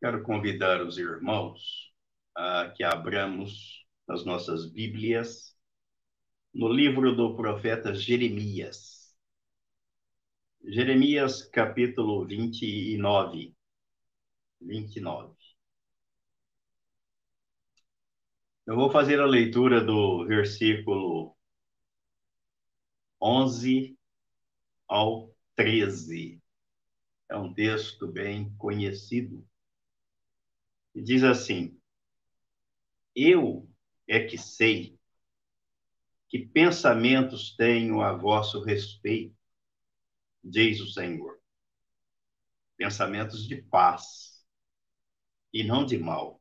Quero convidar os irmãos a que abramos as nossas Bíblias no livro do profeta Jeremias. Jeremias, capítulo 29. 29. Eu vou fazer a leitura do versículo 11 ao 13. É um texto bem conhecido e diz assim: Eu é que sei que pensamentos tenho a vosso respeito, diz o Senhor. Pensamentos de paz e não de mal,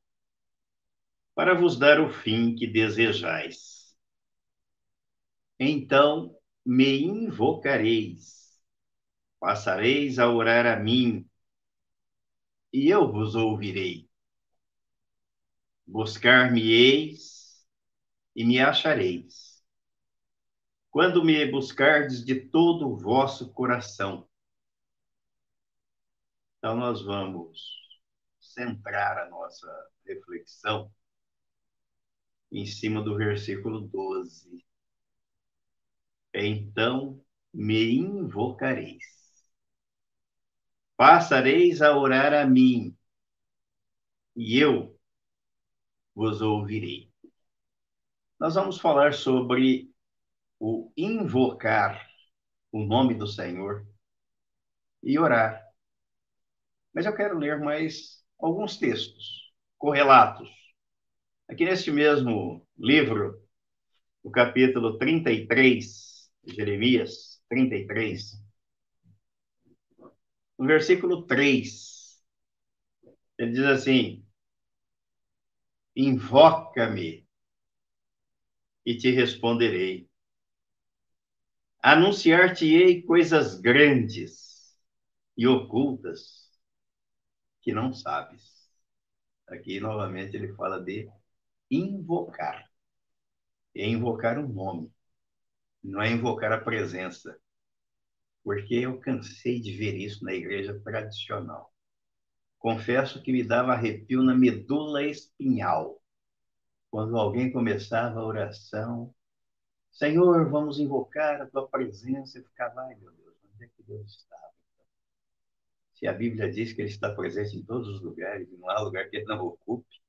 para vos dar o fim que desejais. Então me invocareis, passareis a orar a mim, e eu vos ouvirei Buscar-me-eis e me achareis. Quando me buscardes de todo o vosso coração. Então, nós vamos centrar a nossa reflexão em cima do versículo 12. Então me invocareis. Passareis a orar a mim, e eu vos ouvirei. Nós vamos falar sobre o invocar o nome do Senhor e orar. Mas eu quero ler mais alguns textos correlatos. Aqui neste mesmo livro, o capítulo 33, Jeremias 33, no versículo 3, ele diz assim: Invoca-me e te responderei. Anunciar-te-ei coisas grandes e ocultas que não sabes. Aqui, novamente, ele fala de invocar. É invocar um nome, não é invocar a presença. Porque eu cansei de ver isso na igreja tradicional. Confesso que me dava arrepio na medula espinhal. Quando alguém começava a oração, Senhor, vamos invocar a tua presença, eu ficava, ai meu Deus, onde é que Deus estava? Se a Bíblia diz que ele está presente em todos os lugares, não há lugar que ele não ocupe,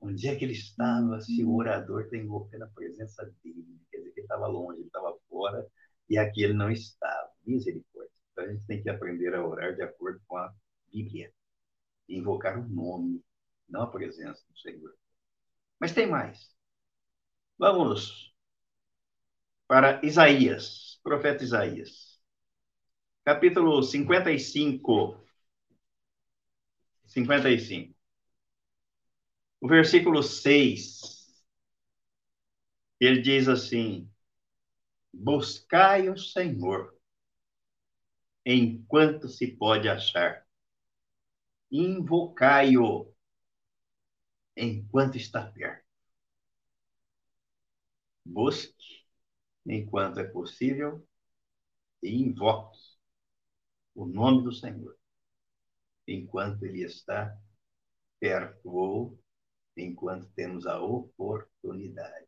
onde é que ele estava se o orador está invocando a presença dele? Quer dizer que ele estava longe, ele estava fora, e aqui ele não estava. Misericórdia. Então a gente tem que aprender a orar de acordo com a Bíblia invocar o nome, não a presença do Senhor. Mas tem mais. Vamos para Isaías, profeta Isaías. Capítulo 55. 55. O versículo 6. Ele diz assim: Buscai o Senhor enquanto se pode achar invocai-o enquanto está perto. Busque enquanto é possível e invoque o nome do Senhor enquanto ele está perto ou enquanto temos a oportunidade.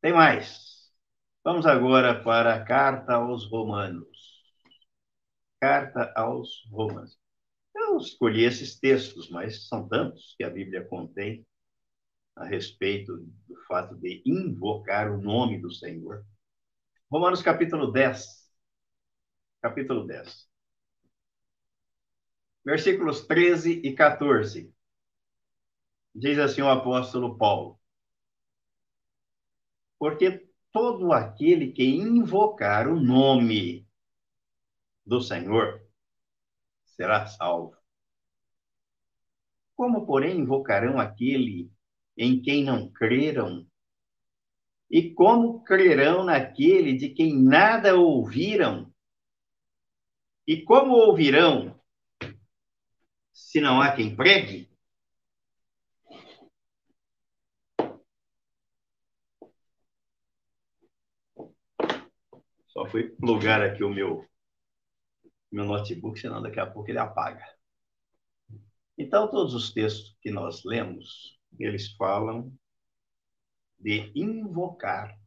Tem mais. Vamos agora para a carta aos Romanos. Carta aos Romanos. Eu escolhi esses textos, mas são tantos que a Bíblia contém a respeito do fato de invocar o nome do Senhor. Romanos capítulo 10. Capítulo 10. Versículos 13 e 14. Diz assim o apóstolo Paulo: Porque todo aquele que invocar o nome do Senhor será salvo. Como, porém, invocarão aquele em quem não creram? E como crerão naquele de quem nada ouviram? E como ouvirão se não há quem pregue? Só fui plugar aqui o meu, meu notebook, senão daqui a pouco ele apaga. Então, todos os textos que nós lemos, eles falam de invocar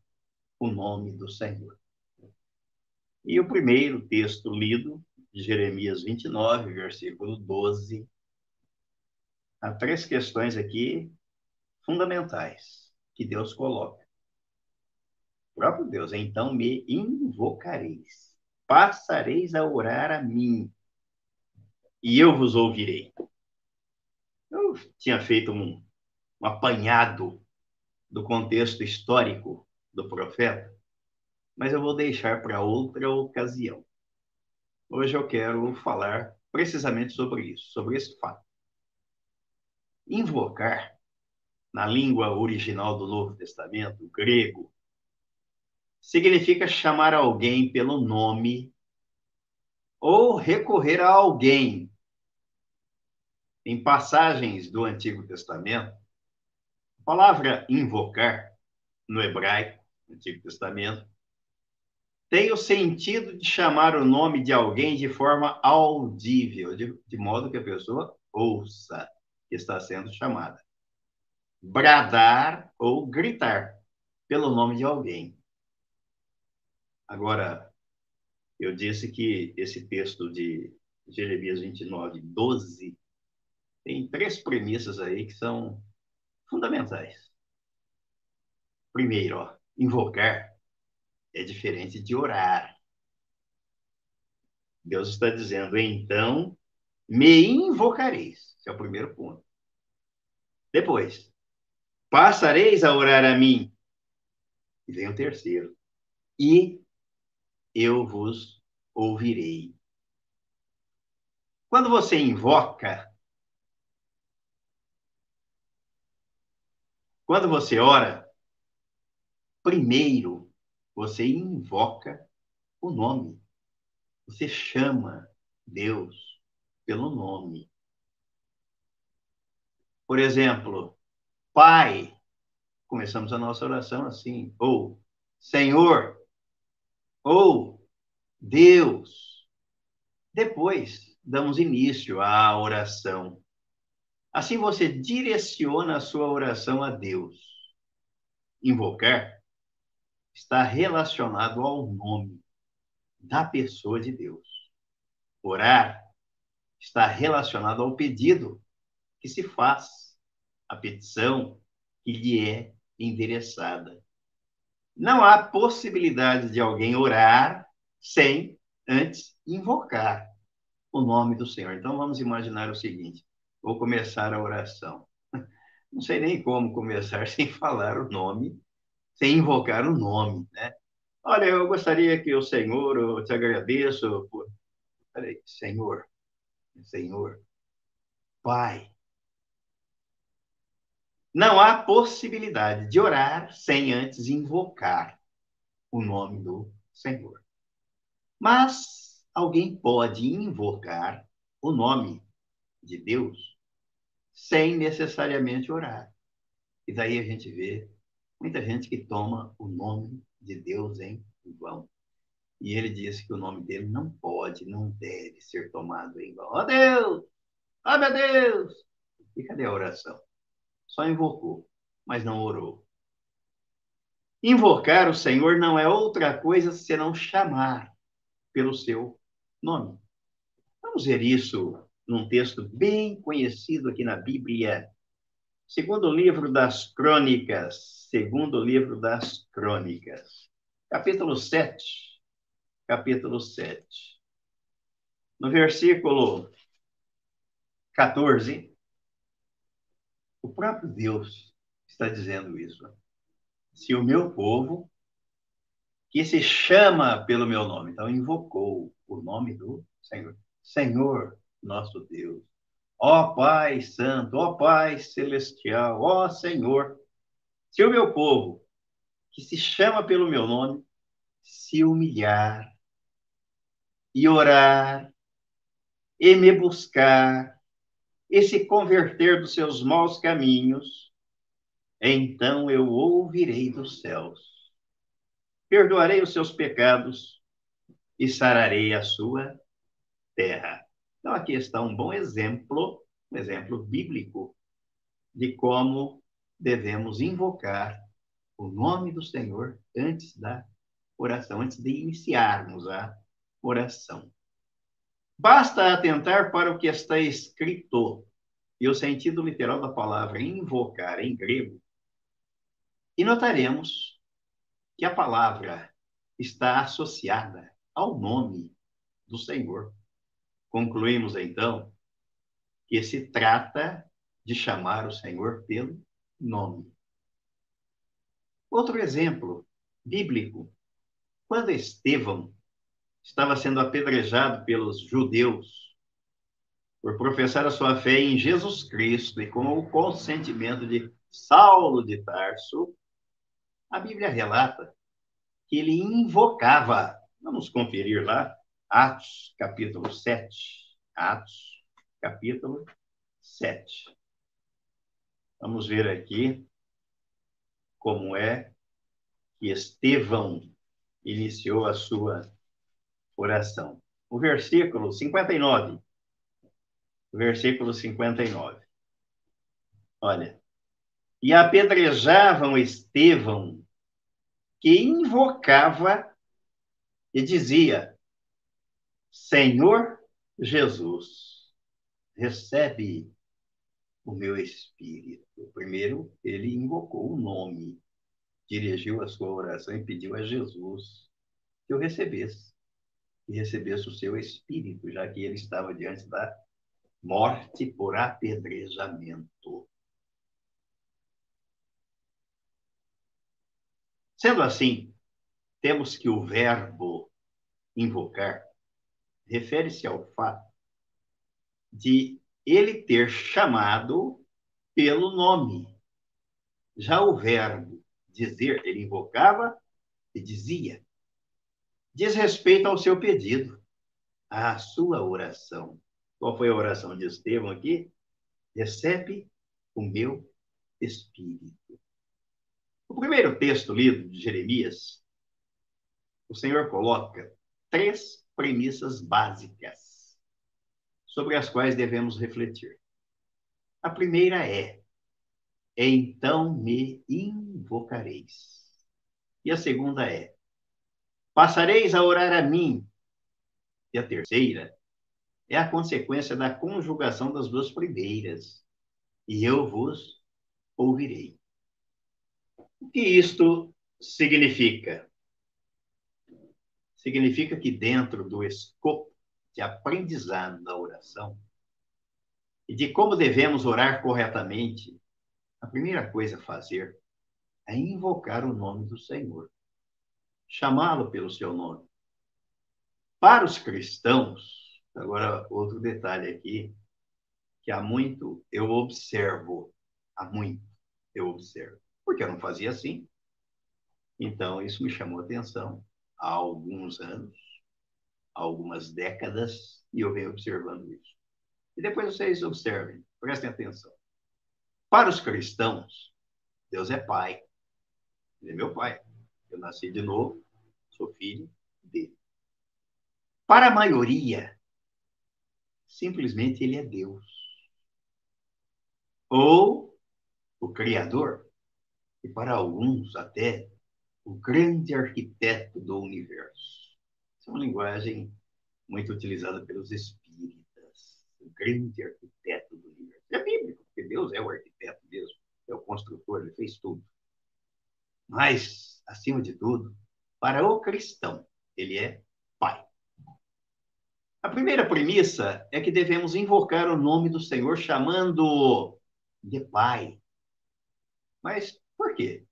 o nome do Senhor. E o primeiro texto lido, Jeremias 29, versículo 12, há três questões aqui fundamentais que Deus coloca próprio Deus, então me invocareis, passareis a orar a mim, e eu vos ouvirei. Eu tinha feito um, um apanhado do contexto histórico do profeta, mas eu vou deixar para outra ocasião. Hoje eu quero falar precisamente sobre isso, sobre esse fato. Invocar, na língua original do Novo Testamento, grego, significa chamar alguém pelo nome ou recorrer a alguém. Em passagens do Antigo Testamento, palavra invocar, no hebraico, no Antigo Testamento, tem o sentido de chamar o nome de alguém de forma audível, de, de modo que a pessoa ouça que está sendo chamada. Bradar ou gritar pelo nome de alguém. Agora, eu disse que esse texto de Jeremias 29, 12, tem três premissas aí que são fundamentais. Primeiro, ó, invocar é diferente de orar. Deus está dizendo, então, me invocareis. Esse é o primeiro ponto. Depois, passareis a orar a mim. E vem o terceiro. E eu vos ouvirei. Quando você invoca, quando você ora, primeiro você invoca o nome. Você chama Deus pelo nome. Por exemplo, Pai, começamos a nossa oração assim, ou Senhor, ou Deus. Depois, damos início à oração. Assim você direciona a sua oração a Deus. Invocar está relacionado ao nome da pessoa de Deus. Orar está relacionado ao pedido que se faz, a petição que lhe é endereçada não há possibilidade de alguém orar sem antes invocar o nome do Senhor. Então vamos imaginar o seguinte: vou começar a oração. Não sei nem como começar sem falar o nome, sem invocar o nome, né? Olha, eu gostaria que o Senhor, eu te agradeço por. Peraí, Senhor, Senhor, Pai, não há possibilidade de orar sem antes invocar o nome do Senhor. Mas alguém pode invocar o nome de Deus sem necessariamente orar. E daí a gente vê muita gente que toma o nome de Deus em vão. E ele disse que o nome dele não pode, não deve ser tomado em vão. Ó oh, Deus! Ó oh, meu Deus! E cadê a oração? Só invocou, mas não orou. Invocar o Senhor não é outra coisa senão chamar pelo seu nome. Vamos ver isso num texto bem conhecido aqui na Bíblia. Segundo livro das Crônicas, segundo livro das Crônicas, capítulo 7, capítulo 7. No versículo 14, o próprio Deus está dizendo isso. Se o meu povo, que se chama pelo meu nome, então invocou o nome do Senhor. Senhor, nosso Deus. Ó Pai Santo, ó Pai Celestial, ó Senhor. Se o meu povo, que se chama pelo meu nome, se humilhar e orar e me buscar e se converter dos seus maus caminhos, então eu ouvirei dos céus, perdoarei os seus pecados e sararei a sua terra. Então, aqui está um bom exemplo, um exemplo bíblico, de como devemos invocar o nome do Senhor antes da oração, antes de iniciarmos a oração. Basta atentar para o que está escrito, e o sentido literal da palavra invocar em grego, e notaremos que a palavra está associada ao nome do Senhor. Concluímos então que se trata de chamar o Senhor pelo nome. Outro exemplo bíblico, quando Estevão estava sendo apedrejado pelos judeus por professar a sua fé em Jesus Cristo e com o consentimento de Saulo de Tarso, a Bíblia relata que ele invocava, vamos conferir lá, Atos, capítulo 7. Atos, capítulo 7. Vamos ver aqui como é que Estevão iniciou a sua oração. O versículo 59. O versículo 59. Olha. E apedrejavam Estevão, que invocava e dizia: Senhor Jesus, recebe o meu espírito. Primeiro, ele invocou o nome, dirigiu a sua oração e pediu a Jesus que o recebesse e recebesse o seu espírito, já que ele estava diante da morte por apedrejamento. Sendo assim, temos que o verbo invocar refere-se ao fato de ele ter chamado pelo nome. Já o verbo dizer, ele invocava e dizia diz respeito ao seu pedido, à sua oração. Qual foi a oração de Estevão aqui? Recebe o meu espírito. O primeiro texto lido de Jeremias, o Senhor coloca três premissas básicas sobre as quais devemos refletir. A primeira é: então me invocareis. E a segunda é: Passareis a orar a mim. E a terceira é a consequência da conjugação das duas primeiras. E eu vos ouvirei. O que isto significa? Significa que dentro do escopo de aprendizado da oração e de como devemos orar corretamente, a primeira coisa a fazer é invocar o nome do Senhor chamá-lo pelo seu nome. Para os cristãos, agora outro detalhe aqui, que há muito eu observo, há muito eu observo, porque eu não fazia assim. Então, isso me chamou a atenção há alguns anos, há algumas décadas, e eu venho observando isso. E depois vocês observem, prestem atenção. Para os cristãos, Deus é Pai. Ele é meu Pai. Eu nasci de novo, sou filho dele. Para a maioria, simplesmente ele é Deus. Ou o Criador, e para alguns até o grande arquiteto do universo. Essa é uma linguagem muito utilizada pelos espíritas. O grande arquiteto do universo. É bíblico, porque Deus é o arquiteto mesmo, é o construtor, ele fez tudo. Mas, acima de tudo, para o cristão, ele é pai. A primeira premissa é que devemos invocar o nome do Senhor chamando de pai. Mas por quê?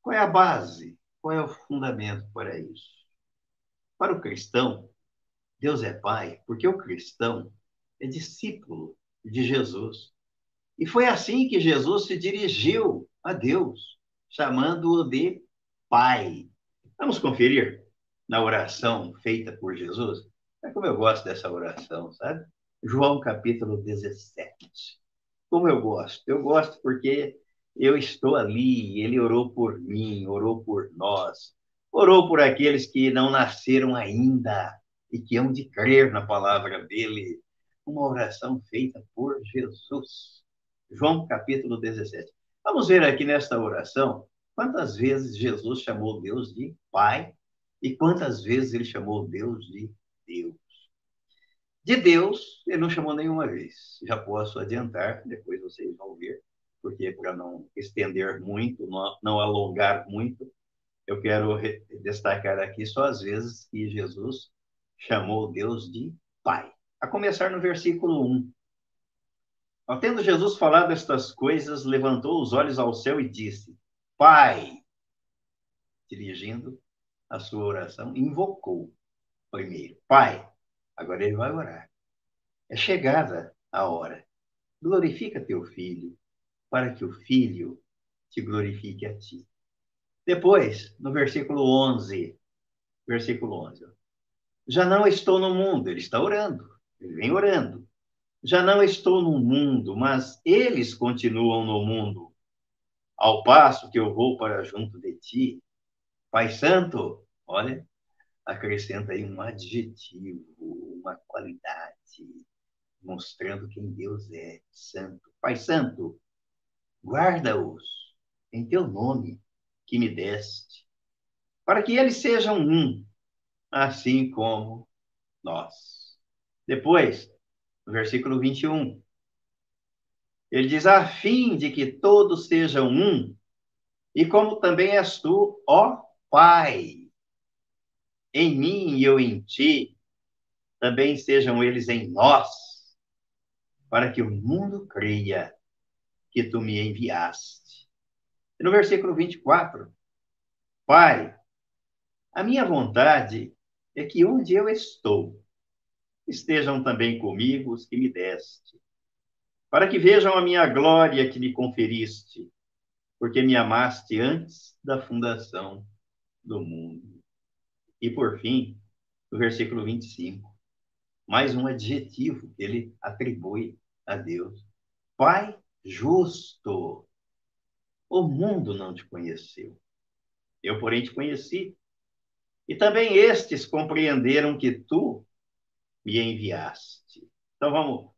Qual é a base? Qual é o fundamento para isso? Para o cristão, Deus é pai porque o cristão é discípulo de Jesus. E foi assim que Jesus se dirigiu a Deus, chamando-o de Pai. Vamos conferir na oração feita por Jesus? É como eu gosto dessa oração, sabe? João capítulo 17. Como eu gosto? Eu gosto porque eu estou ali, ele orou por mim, orou por nós, orou por aqueles que não nasceram ainda e que hão de crer na palavra dele. Uma oração feita por Jesus. João capítulo 17. Vamos ver aqui nesta oração quantas vezes Jesus chamou Deus de Pai e quantas vezes ele chamou Deus de Deus. De Deus, ele não chamou nenhuma vez. Já posso adiantar, depois vocês vão ver, porque para não estender muito, não, não alongar muito, eu quero destacar aqui só as vezes que Jesus chamou Deus de Pai. A começar no versículo 1. Tendo Jesus falado estas coisas, levantou os olhos ao céu e disse: Pai, dirigindo a sua oração, invocou primeiro: Pai, Agora ele vai orar. É chegada a hora. Glorifica teu filho, para que o filho te glorifique a ti. Depois, no versículo 11, versículo 11. Já não estou no mundo, ele está orando, ele vem orando. Já não estou no mundo, mas eles continuam no mundo. Ao passo que eu vou para junto de ti. Pai Santo, olha, acrescenta aí um adjetivo, uma qualidade, mostrando quem Deus é, santo. Pai Santo, guarda-os em teu nome que me deste, para que eles sejam um, assim como nós. Depois, no versículo 21, ele diz: a fim de que todos sejam um, e como também és tu, ó Pai em mim e eu em ti, também sejam eles em nós, para que o mundo creia que tu me enviaste. E no versículo 24, Pai, a minha vontade é que onde eu estou, estejam também comigo os que me deste, para que vejam a minha glória que me conferiste, porque me amaste antes da fundação do mundo. E por fim, no versículo 25, mais um adjetivo que ele atribui a Deus: Pai justo. O mundo não te conheceu. Eu, porém, te conheci. E também estes compreenderam que tu me enviaste. Então vamos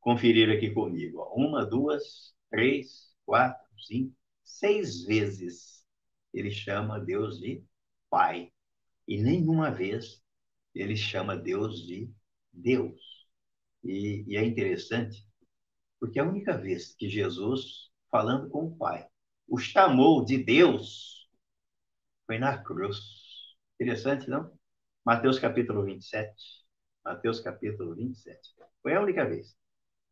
conferir aqui comigo. Uma, duas, três, quatro, cinco, seis vezes ele chama Deus de Pai. E nenhuma vez ele chama Deus de Deus. E, e, é interessante, porque a única vez que Jesus, falando com o Pai, o chamou de Deus foi na cruz. Interessante, não? Mateus capítulo 27. Mateus capítulo 27. Foi a única vez.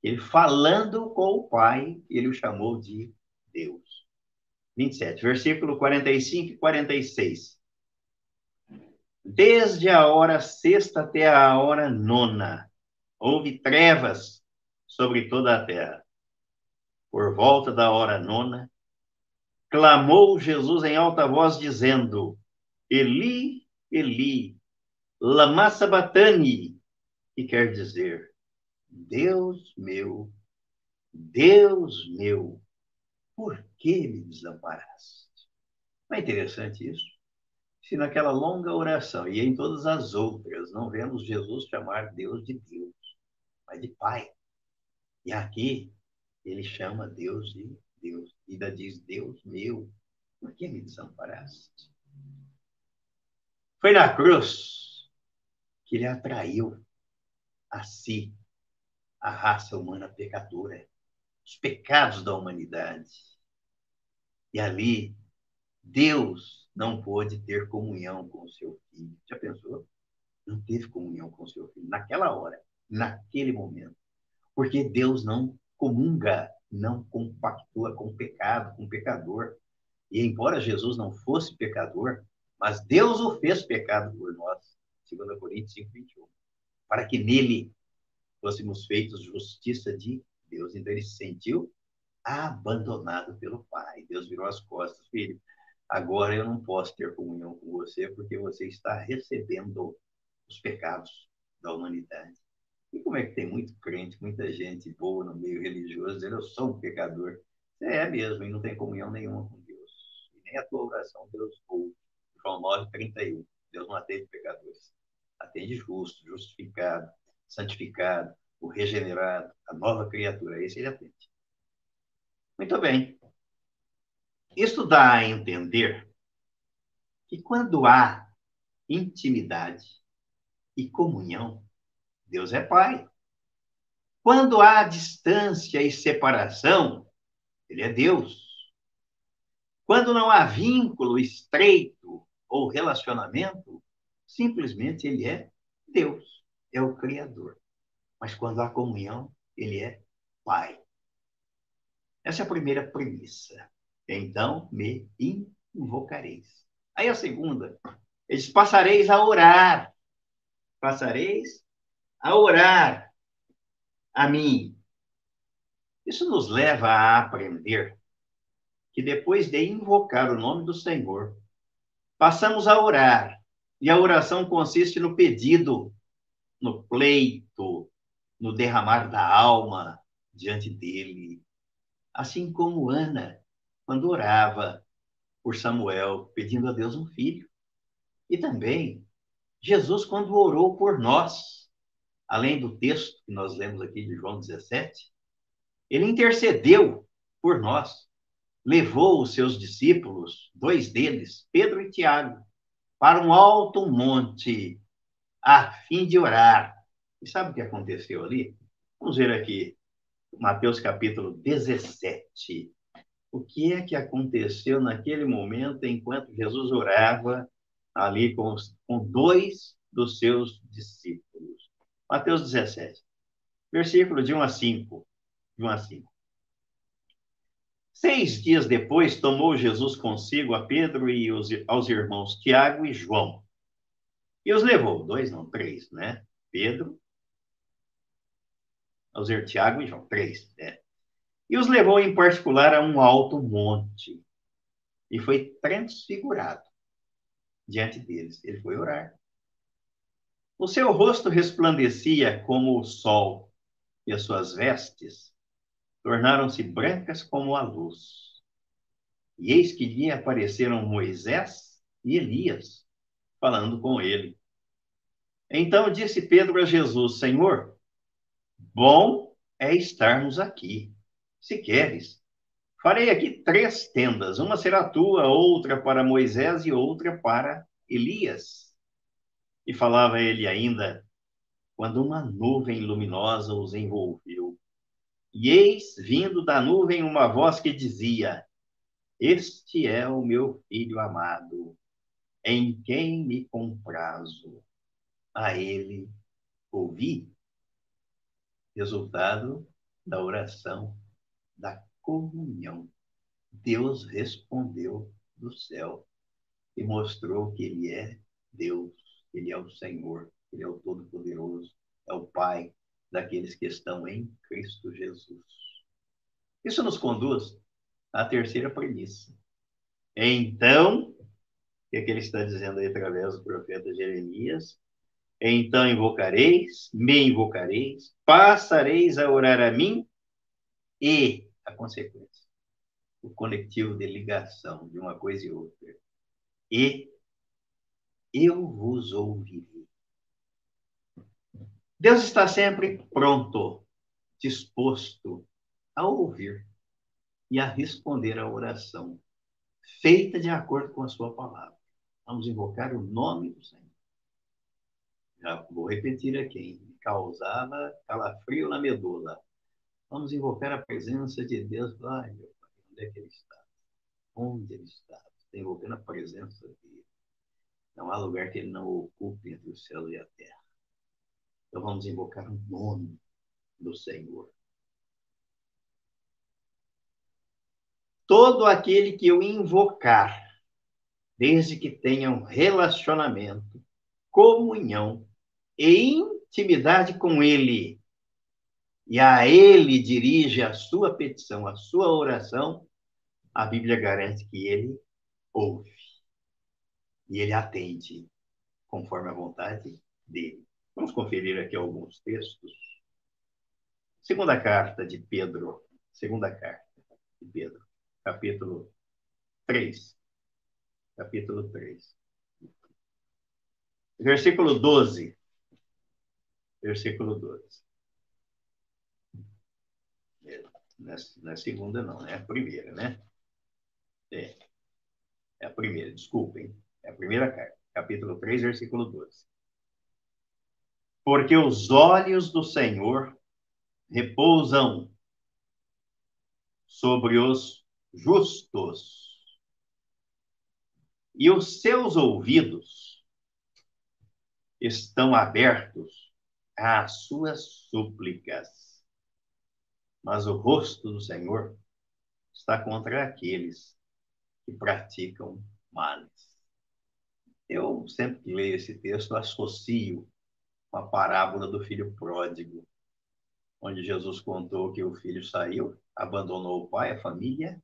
Ele falando com o Pai, ele o chamou de Deus. 27, versículo 45 e 46 desde a hora sexta até a hora nona. Houve trevas sobre toda a terra. Por volta da hora nona, clamou Jesus em alta voz, dizendo: Eli, Eli, lama sabatani, que quer dizer: Deus meu, Deus meu, por que me desamparaste? Não é interessante isso? se naquela longa oração e em todas as outras não vemos Jesus chamar Deus de Deus, mas de Pai. E aqui ele chama Deus de Deus. E ainda diz: Deus meu, por que me desamparaste? Foi na cruz que ele atraiu a si a raça humana pecadora, os pecados da humanidade. E ali, Deus não pôde ter comunhão com o seu filho. Já pensou? Não teve comunhão com o seu filho naquela hora, naquele momento. Porque Deus não comunga, não compactua com pecado, com pecador. E embora Jesus não fosse pecador, mas Deus o fez pecado por nós, 2 Coríntios 5, 21, para que nele fôssemos feitos justiça de Deus. Então ele se sentiu abandonado pelo Pai. Deus virou as costas, filho agora eu não posso ter comunhão com você porque você está recebendo os pecados da humanidade. E como é que tem muito crente, muita gente boa no meio religioso, dizendo eu sou um pecador? É mesmo, e não tem comunhão nenhuma com Deus. E nem a tua oração Deus ouve. João 9, 31. Deus não atende pecadores. Atende justo, justificado, santificado, o regenerado, a nova criatura. Esse ele atende. Muito bem. Isso dá a entender que quando há intimidade e comunhão, Deus é Pai. Quando há distância e separação, Ele é Deus. Quando não há vínculo estreito ou relacionamento, simplesmente Ele é Deus, é o Criador. Mas quando há comunhão, Ele é Pai. Essa é a primeira premissa. Então me invocareis. Aí a segunda, eles passareis a orar. Passareis a orar a mim. Isso nos leva a aprender que depois de invocar o nome do Senhor, passamos a orar. E a oração consiste no pedido, no pleito, no derramar da alma diante dele. Assim como Ana, quando orava por Samuel, pedindo a Deus um filho. E também Jesus, quando orou por nós, além do texto que nós lemos aqui de João 17, ele intercedeu por nós, levou os seus discípulos, dois deles, Pedro e Tiago, para um alto monte, a fim de orar. E sabe o que aconteceu ali? Vamos ver aqui, Mateus capítulo 17. O que é que aconteceu naquele momento enquanto Jesus orava ali com, os, com dois dos seus discípulos? Mateus 17, versículo de 1 a 5. De 1 a 5. Seis dias depois, tomou Jesus consigo a Pedro e os, aos irmãos Tiago e João. E os levou, dois não, três, né? Pedro, aos Tiago e João, três, né? E os levou em particular a um alto monte. E foi transfigurado diante deles. Ele foi orar. O seu rosto resplandecia como o sol, e as suas vestes tornaram-se brancas como a luz. E eis que lhe apareceram Moisés e Elias, falando com ele. Então disse Pedro a Jesus: Senhor, bom é estarmos aqui. Se queres, farei aqui três tendas: uma será tua, outra para Moisés e outra para Elias. E falava ele ainda, quando uma nuvem luminosa os envolveu e eis vindo da nuvem uma voz que dizia: Este é o meu filho amado, em quem me comprazo. A ele ouvi. Resultado da oração, da comunhão. Deus respondeu do céu e mostrou que Ele é Deus, Ele é o Senhor, Ele é o Todo-Poderoso, é o Pai, daqueles que estão em Cristo Jesus. Isso nos conduz à terceira premissa. Então, o que, é que ele está dizendo aí através do profeta Jeremias? Então invocareis, me invocareis, passareis a orar a mim e a consequência, o conectivo de ligação de uma coisa e outra. E eu vos ouvirei. Deus está sempre pronto, disposto a ouvir e a responder à oração, feita de acordo com a sua palavra. Vamos invocar o nome do Senhor. Já vou repetir aqui, me causava calafrio na medula. Vamos invocar a presença de Deus. Ai, meu Pai, onde é que Ele está? Onde Ele está? Está invocando a presença dele. Não há lugar que Ele não ocupe entre o céu e a terra. Então vamos invocar o nome do Senhor. Todo aquele que eu invocar, desde que tenha um relacionamento, comunhão e intimidade com Ele, e a Ele dirige a sua petição, a sua oração, a Bíblia garante que Ele ouve. E ele atende conforme a vontade dele. Vamos conferir aqui alguns textos. Segunda carta de Pedro, segunda carta de Pedro, capítulo 3. Capítulo 3. Versículo 12. Versículo 12. Não é, não é segunda, não, é a primeira, né? É. É a primeira, desculpem. É a primeira carta, capítulo 3, versículo 12. Porque os olhos do Senhor repousam sobre os justos, e os seus ouvidos estão abertos às suas súplicas. Mas o rosto do Senhor está contra aqueles que praticam males. Eu sempre que leio esse texto associo a parábola do filho pródigo, onde Jesus contou que o filho saiu, abandonou o pai, a família,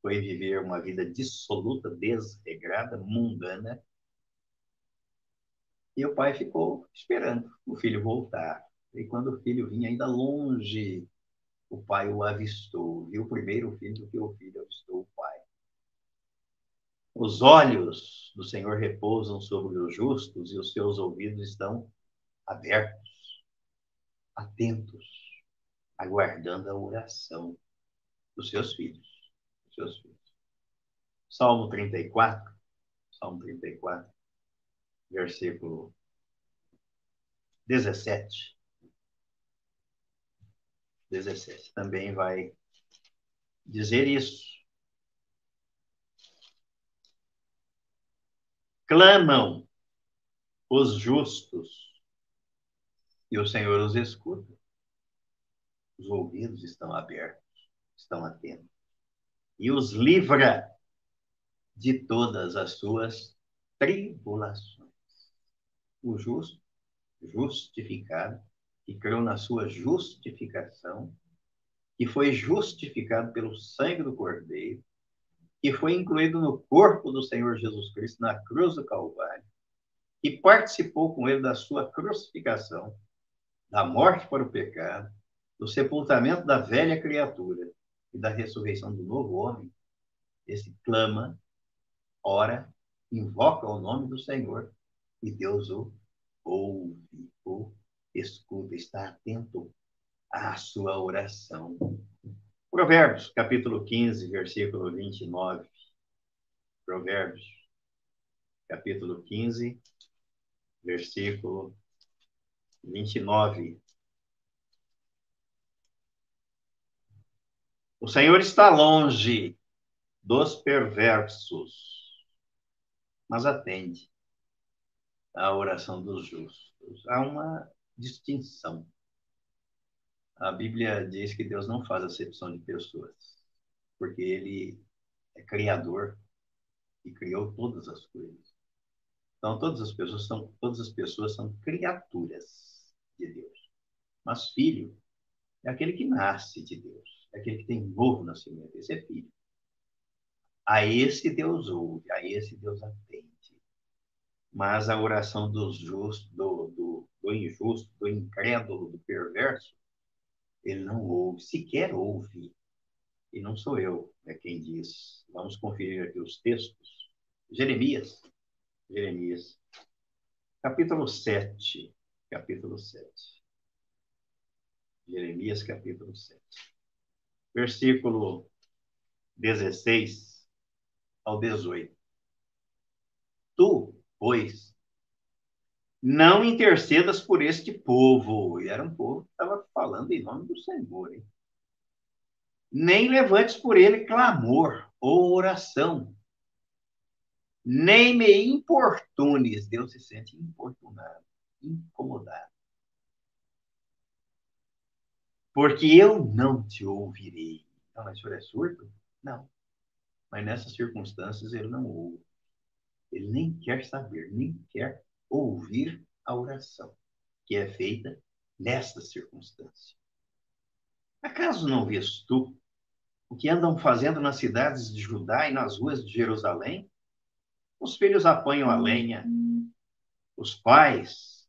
foi viver uma vida dissoluta, desregrada, mundana. E o pai ficou esperando o filho voltar. E quando o filho vinha ainda longe, o pai o avistou. Viu primeiro o filho do que o filho avistou o pai. Os olhos do Senhor repousam sobre os justos e os seus ouvidos estão abertos, atentos, aguardando a oração dos seus filhos. Dos seus filhos. Salmo 34, Salmo 34, versículo 17. 17 também vai dizer isso. Clamam os justos e o Senhor os escuta. Os ouvidos estão abertos, estão atentos e os livra de todas as suas tribulações. O justo, justificado, que creu na sua justificação, que foi justificado pelo sangue do Cordeiro, que foi incluído no corpo do Senhor Jesus Cristo na cruz do Calvário, e participou com ele da sua crucificação, da morte para o pecado, do sepultamento da velha criatura e da ressurreição do novo homem, esse clama, ora, invoca o nome do Senhor e Deus o ouve, o escuta, está atento à sua oração. Provérbios, capítulo 15, versículo 29. Provérbios, capítulo 15, versículo 29. O Senhor está longe dos perversos, mas atende à oração dos justos. Há uma distinção a Bíblia diz que Deus não faz acepção de pessoas, porque Ele é criador e criou todas as coisas. Então, todas as pessoas são, todas as pessoas são criaturas de Deus. Mas filho é aquele que nasce de Deus, é aquele que tem novo nascimento. Esse é filho. A esse Deus ouve, a esse Deus atende. Mas a oração do justo, do, do, do injusto, do incrédulo, do perverso, ele não ouve, sequer ouve. E não sou eu é quem diz. Vamos conferir aqui os textos. Jeremias, Jeremias, capítulo 7, capítulo 7. Jeremias, capítulo 7. Versículo 16 ao 18. Tu, pois, não intercedas por este povo. E era um povo que estava falando em nome do Senhor. Hein? Nem levantes por ele clamor ou oração. Nem me importunes. Deus se sente importunado, incomodado. Porque eu não te ouvirei. Não, mas o senhor é surdo? Não. Mas nessas circunstâncias ele não ouve. Ele nem quer saber, nem quer ouvir a oração, que é feita nesta circunstância. Acaso não vês tu o que andam fazendo nas cidades de Judá e nas ruas de Jerusalém? Os filhos apanham a lenha, os pais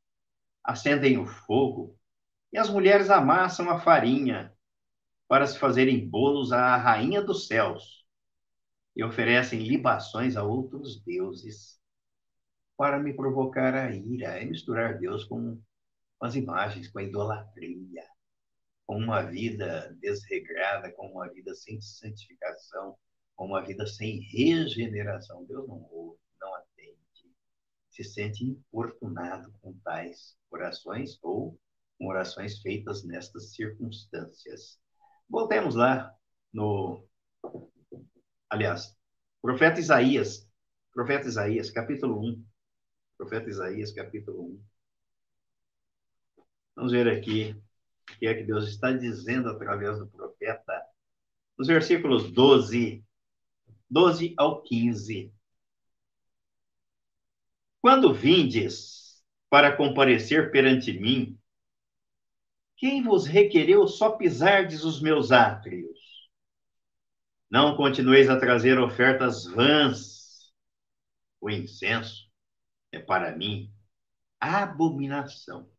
acendem o fogo e as mulheres amassam a farinha para se fazerem bolos à rainha dos céus e oferecem libações a outros deuses para me provocar a ira e misturar Deus com as imagens, com a idolatria, com uma vida desregrada, com uma vida sem santificação, com uma vida sem regeneração. Deus não ouve, não atende, se sente importunado com tais orações ou com orações feitas nestas circunstâncias. Voltemos lá no. Aliás, profeta Isaías, profeta Isaías, capítulo 1. Profeta Isaías, capítulo 1. Vamos ver aqui o que é que Deus está dizendo através do profeta, nos versículos 12, 12 ao 15. Quando vindes para comparecer perante mim, quem vos requereu só pisardes os meus átrios? Não continueis a trazer ofertas vãs. O incenso é para mim abominação.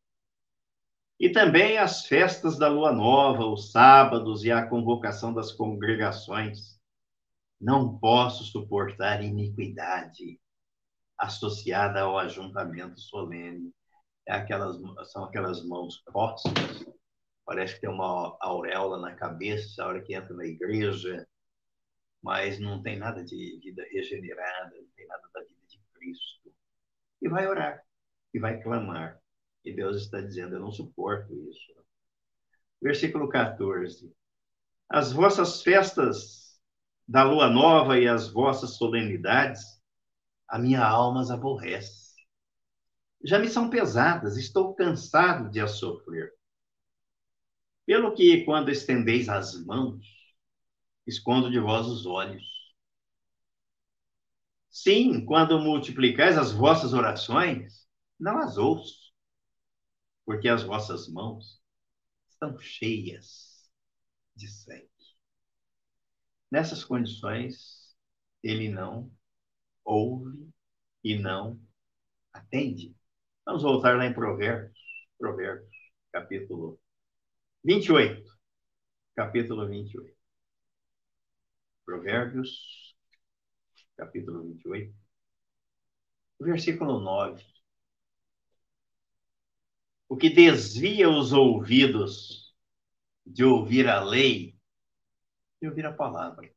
E também as festas da lua nova, os sábados e a convocação das congregações. Não posso suportar iniquidade associada ao ajuntamento solene é aquelas, são aquelas mãos próximas, parece que tem uma auréola na cabeça a hora que entra na igreja, mas não tem nada de vida regenerada, não tem nada da vida de Cristo. E vai orar, e vai clamar. E Deus está dizendo: Eu não suporto isso. Versículo 14: As vossas festas da lua nova e as vossas solenidades, a minha alma as aborrece já me são pesadas, estou cansado de as sofrer. Pelo que, quando estendeis as mãos, escondo de vós os olhos. Sim, quando multiplicais as vossas orações, não as ouço, porque as vossas mãos estão cheias de sangue. Nessas condições, ele não ouve e não atende. Vamos voltar lá em Provérbios, Provérbios, capítulo 28. Capítulo 28. Provérbios, capítulo 28. Versículo 9. O que desvia os ouvidos de ouvir a lei, de ouvir a palavra,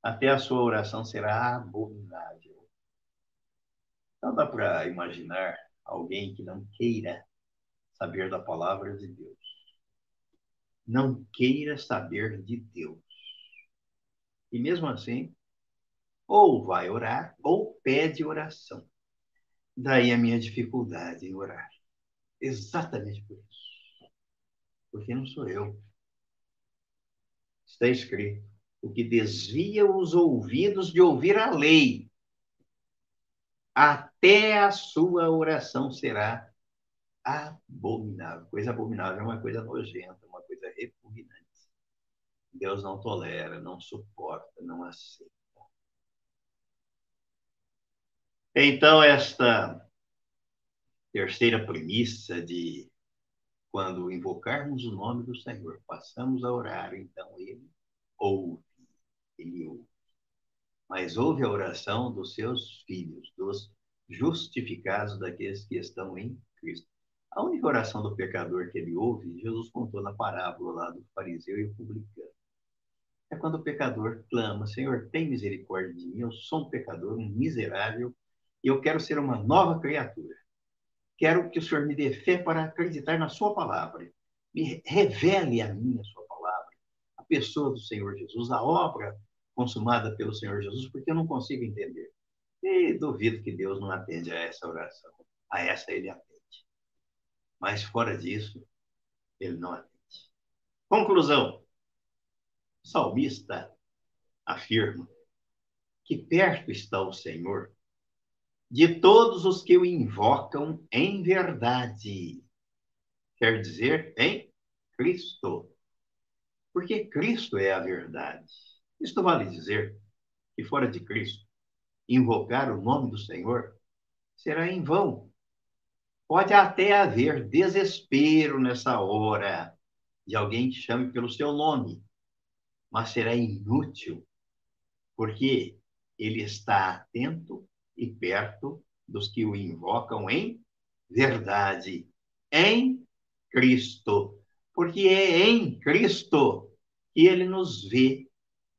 até a sua oração será abominável. Não dá para imaginar alguém que não queira saber da palavra de Deus. Não queira saber de Deus. E mesmo assim, ou vai orar, ou pede oração. Daí a minha dificuldade em orar. Exatamente por isso. Porque não sou eu. Está escrito: o que desvia os ouvidos de ouvir a lei até a sua oração será abominável. Coisa abominável é uma coisa nojenta, uma coisa repugnante. Deus não tolera, não suporta, não aceita. Então, esta terceira premissa de quando invocarmos o nome do Senhor, passamos a orar, então ele ouve, ele ouve mas ouve a oração dos seus filhos, dos justificados daqueles que estão em Cristo. A única oração do pecador que ele ouve, Jesus contou na parábola lá do fariseu e o publicano. É quando o pecador clama: Senhor, tem misericórdia de mim, eu sou um pecador, um miserável, e eu quero ser uma nova criatura. Quero que o Senhor me dê fé para acreditar na Sua palavra. Me revele a mim a Sua palavra, a pessoa do Senhor Jesus, a obra consumada pelo Senhor Jesus, porque eu não consigo entender. E duvido que Deus não atende a essa oração. A essa ele atende. Mas fora disso, ele não atende. Conclusão. O salmista afirma que perto está o Senhor de todos os que o invocam em verdade. Quer dizer, em Cristo. Porque Cristo é a verdade. Isto vale dizer que fora de Cristo, invocar o nome do Senhor será em vão. Pode até haver desespero nessa hora de alguém que chame pelo seu nome, mas será inútil, porque ele está atento e perto dos que o invocam em verdade, em Cristo. Porque é em Cristo que ele nos vê,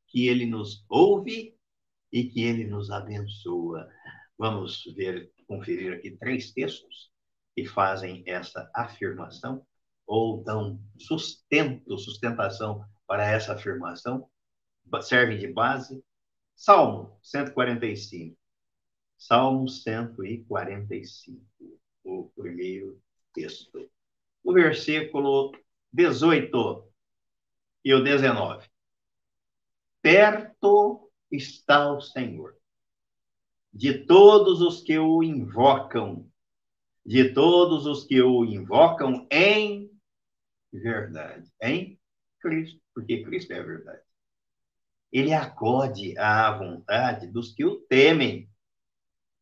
que ele nos ouve e que ele nos abençoa. Vamos ver, conferir aqui três textos que fazem essa afirmação ou dão sustento, sustentação para essa afirmação, servem de base. Salmo 145. Salmo 145, o primeiro texto. O versículo 18 e o 19. Perto está o Senhor, de todos os que o invocam, de todos os que o invocam em verdade, em Cristo, porque Cristo é a verdade. Ele acode à vontade dos que o temem,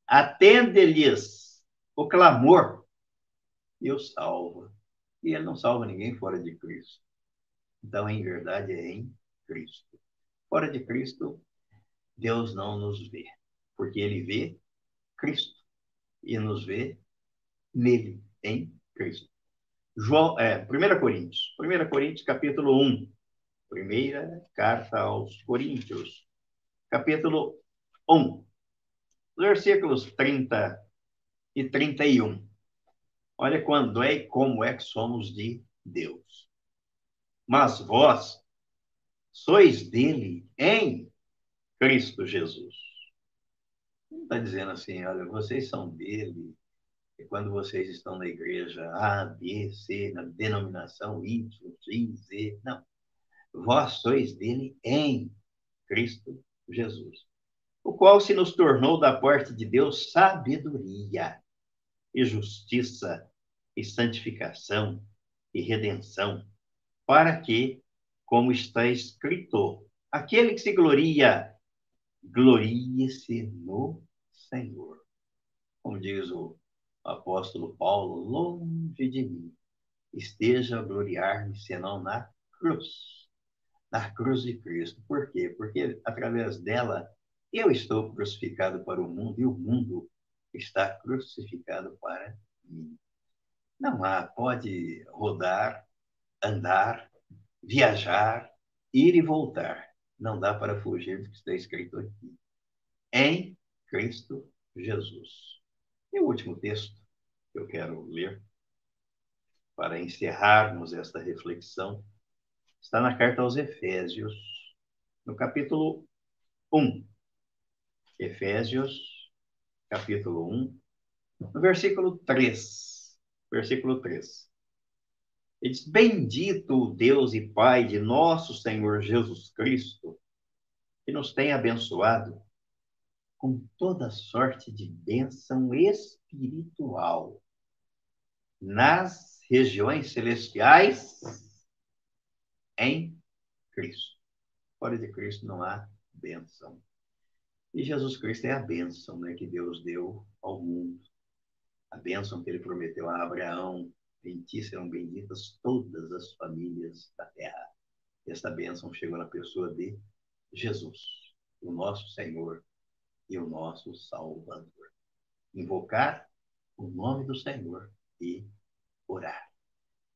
atende-lhes o clamor e o salva. E ele não salva ninguém fora de Cristo. Então, em verdade, é em Cristo. Fora de Cristo, Deus não nos vê, porque ele vê Cristo e nos vê nele, em Cristo. João, é, 1 Coríntios, 1 Coríntios, capítulo 1. Primeira carta aos Coríntios, capítulo 1, versículos 30 e 31. Olha quando é e como é que somos de Deus. Mas vós sois dele em Cristo Jesus. Não está dizendo assim, olha, vocês são dele, e quando vocês estão na igreja A, B, C, na denominação Y, X, Z. Não. Vós sois dele em Cristo Jesus, o qual se nos tornou da parte de Deus sabedoria e justiça, e santificação, e redenção, para que, como está escrito, aquele que se gloria, glorie-se no Senhor. Como diz o apóstolo Paulo, longe de mim esteja a gloriar-me senão na cruz, na cruz de Cristo. Por quê? Porque através dela eu estou crucificado para o mundo e o mundo está crucificado para mim. Não há, pode rodar, andar, viajar, ir e voltar. Não dá para fugir do que está escrito aqui. Em Cristo Jesus. E o último texto que eu quero ler para encerrarmos esta reflexão está na carta aos Efésios, no capítulo 1. Efésios capítulo 1, no versículo 3. Versículo 3. Ele diz: Bendito o Deus e Pai de nosso Senhor Jesus Cristo, que nos tem abençoado com toda sorte de bênção espiritual nas regiões celestiais em Cristo. Fora de Cristo não há bênção. E Jesus Cristo é a bênção né, que Deus deu ao mundo. A bênção que ele prometeu a Abraão. Em ti serão benditas todas as famílias da terra. Esta bênção chegou na pessoa de Jesus, o nosso Senhor e o nosso Salvador. Invocar o nome do Senhor e orar.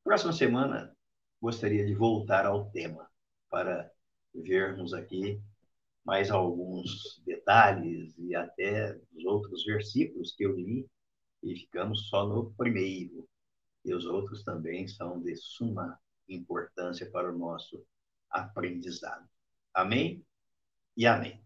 Próxima semana, gostaria de voltar ao tema para vermos aqui mais alguns detalhes e até os outros versículos que eu li e ficamos só no primeiro. E os outros também são de suma importância para o nosso aprendizado. Amém e amém.